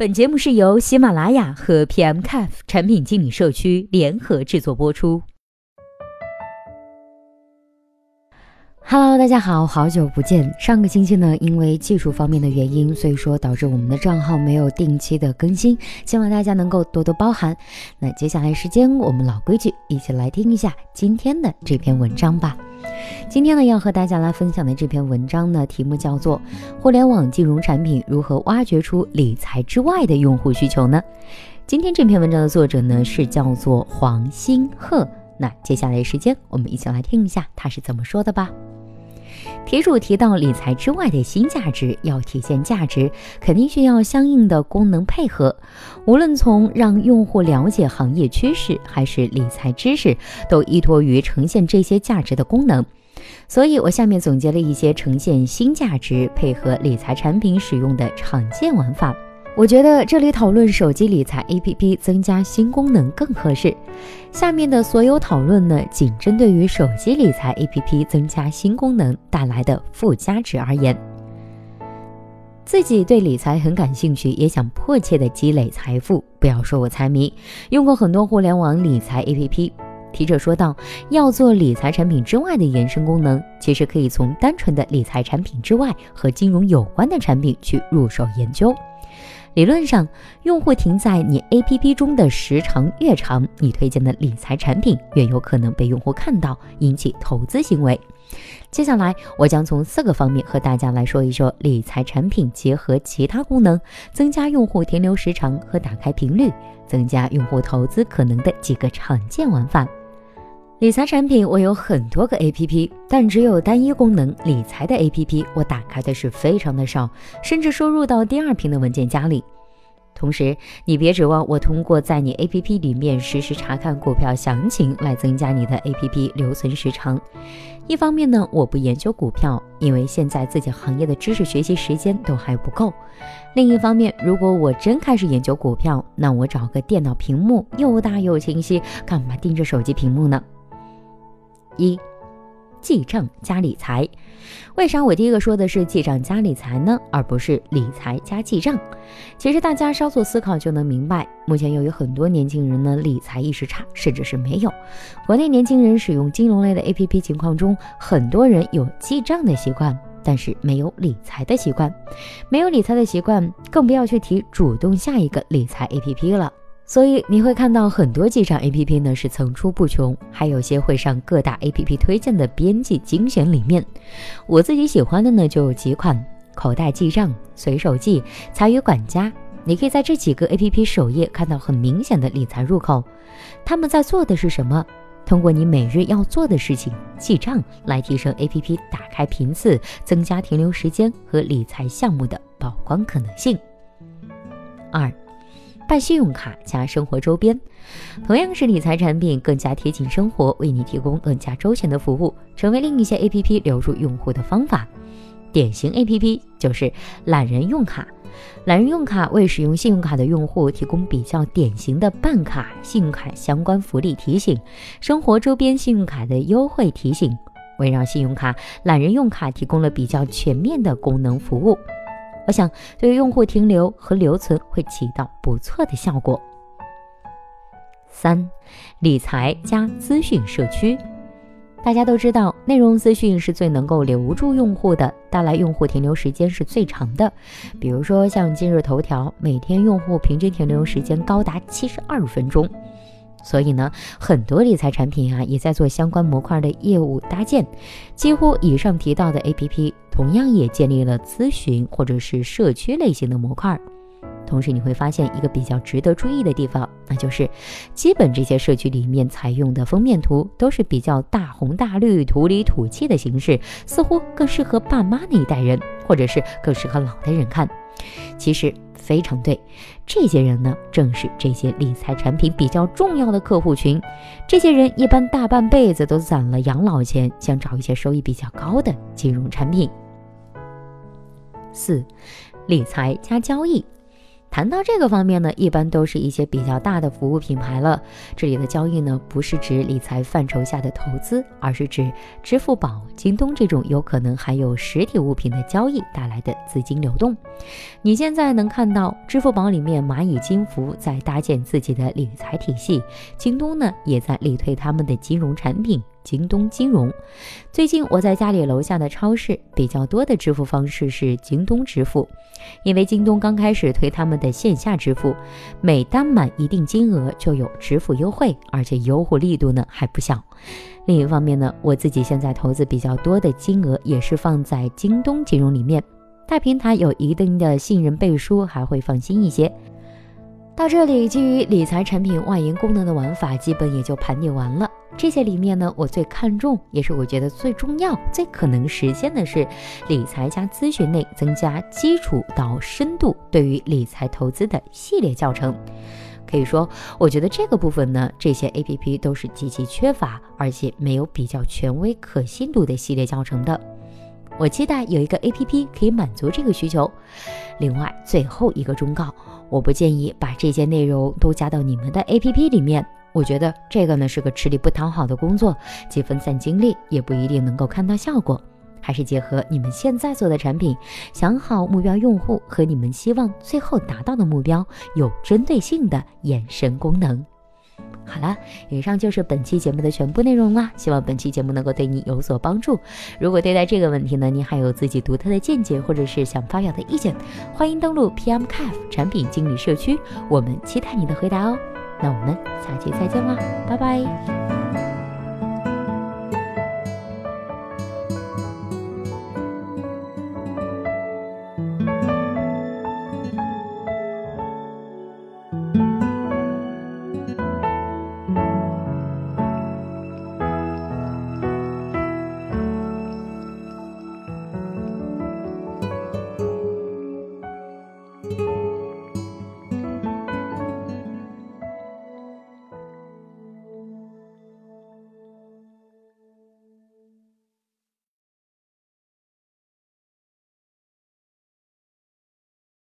本节目是由喜马拉雅和 PMCAF 产品经理社区联合制作播出。Hello，大家好，好久不见。上个星期呢，因为技术方面的原因，所以说导致我们的账号没有定期的更新，希望大家能够多多包涵。那接下来时间，我们老规矩，一起来听一下今天的这篇文章吧。今天呢，要和大家来分享的这篇文章呢，题目叫做《互联网金融产品如何挖掘出理财之外的用户需求呢》。今天这篇文章的作者呢是叫做黄新鹤。那接下来时间，我们一起来听一下他是怎么说的吧。题主提到，理财之外的新价值要体现价值，肯定需要相应的功能配合。无论从让用户了解行业趋势，还是理财知识，都依托于呈现这些价值的功能。所以我下面总结了一些呈现新价值、配合理财产品使用的常见玩法。我觉得这里讨论手机理财 APP 增加新功能更合适。下面的所有讨论呢，仅针对于手机理财 APP 增加新功能带来的附加值而言。自己对理财很感兴趣，也想迫切的积累财富。不要说我财迷，用过很多互联网理财 APP。提者说道：“要做理财产品之外的延伸功能，其实可以从单纯的理财产品之外和金融有关的产品去入手研究。”理论上，用户停在你 APP 中的时长越长，你推荐的理财产品越有可能被用户看到，引起投资行为。接下来，我将从四个方面和大家来说一说理财产品结合其他功能，增加用户停留时长和打开频率，增加用户投资可能的几个常见玩法。理财产品我有很多个 APP，但只有单一功能理财的 APP，我打开的是非常的少，甚至收入到第二屏的文件夹里。同时，你别指望我通过在你 APP 里面实时查看股票详情来增加你的 APP 留存时长。一方面呢，我不研究股票，因为现在自己行业的知识学习时间都还不够。另一方面，如果我真开始研究股票，那我找个电脑屏幕又大又清晰，干嘛盯着手机屏幕呢？一记账加理财，为啥我第一个说的是记账加理财呢，而不是理财加记账？其实大家稍作思考就能明白，目前由于很多年轻人呢理财意识差，甚至是没有。国内年轻人使用金融类的 APP 情况中，很多人有记账的习惯，但是没有理财的习惯。没有理财的习惯，更不要去提主动下一个理财 APP 了。所以你会看到很多记账 APP 呢是层出不穷，还有些会上各大 APP 推荐的编辑精选里面。我自己喜欢的呢就有几款：口袋记账、随手记、财与管家。你可以在这几个 APP 首页看到很明显的理财入口。他们在做的是什么？通过你每日要做的事情记账，来提升 APP 打开频次，增加停留时间和理财项目的曝光可能性。二。办信用卡加生活周边，同样是理财产品，更加贴近生活，为你提供更加周全的服务，成为另一些 APP 留住用户的方法。典型 APP 就是懒人用卡，懒人用卡为使用信用卡的用户提供比较典型的办卡、信用卡相关福利提醒，生活周边信用卡的优惠提醒，围绕信用卡，懒人用卡提供了比较全面的功能服务。我想，对于用户停留和留存会起到不错的效果。三，理财加资讯社区，大家都知道，内容资讯是最能够留住用户的，带来用户停留时间是最长的。比如说，像今日头条，每天用户平均停留时间高达七十二分钟。所以呢，很多理财产品啊，也在做相关模块的业务搭建。几乎以上提到的 APP，同样也建立了咨询或者是社区类型的模块。同时，你会发现一个比较值得注意的地方，那就是基本这些社区里面采用的封面图都是比较大红大绿、土里土气的形式，似乎更适合爸妈那一代人，或者是更适合老的人看。其实。非常对，这些人呢，正是这些理财产品比较重要的客户群。这些人一般大半辈子都攒了养老钱，想找一些收益比较高的金融产品。四，理财加交易，谈到这个方面呢，一般都是一些比较大的服务品牌了。这里的交易呢，不是指理财范畴下的投资，而是指支付宝、京东这种有可能含有实体物品的交易带来的资金流动。你现在能看到支付宝里面蚂蚁金服在搭建自己的理财体系，京东呢也在力推他们的金融产品。京东金融，最近我在家里楼下的超市，比较多的支付方式是京东支付，因为京东刚开始推他们的线下支付，每单满一定金额就有支付优惠，而且优惠力度呢还不小。另一方面呢，我自己现在投资比较多的金额也是放在京东金融里面，大平台有一定的信任背书，还会放心一些。到这里，基于理财产品外延功能的玩法，基本也就盘点完了。这些里面呢，我最看重，也是我觉得最重要、最可能实现的是理财加咨询内增加基础到深度对于理财投资的系列教程。可以说，我觉得这个部分呢，这些 A P P 都是极其缺乏，而且没有比较权威、可信度的系列教程的。我期待有一个 A P P 可以满足这个需求。另外，最后一个忠告，我不建议把这些内容都加到你们的 A P P 里面。我觉得这个呢是个吃力不讨好的工作，既分散精力，也不一定能够看到效果。还是结合你们现在做的产品，想好目标用户和你们希望最后达到的目标，有针对性的延伸功能。好了，以上就是本期节目的全部内容啦。希望本期节目能够对你有所帮助。如果对待这个问题呢，你还有自己独特的见解，或者是想发表的意见，欢迎登录 PM c a f 产品经理社区，我们期待你的回答哦。那我们下期再见啦，拜拜。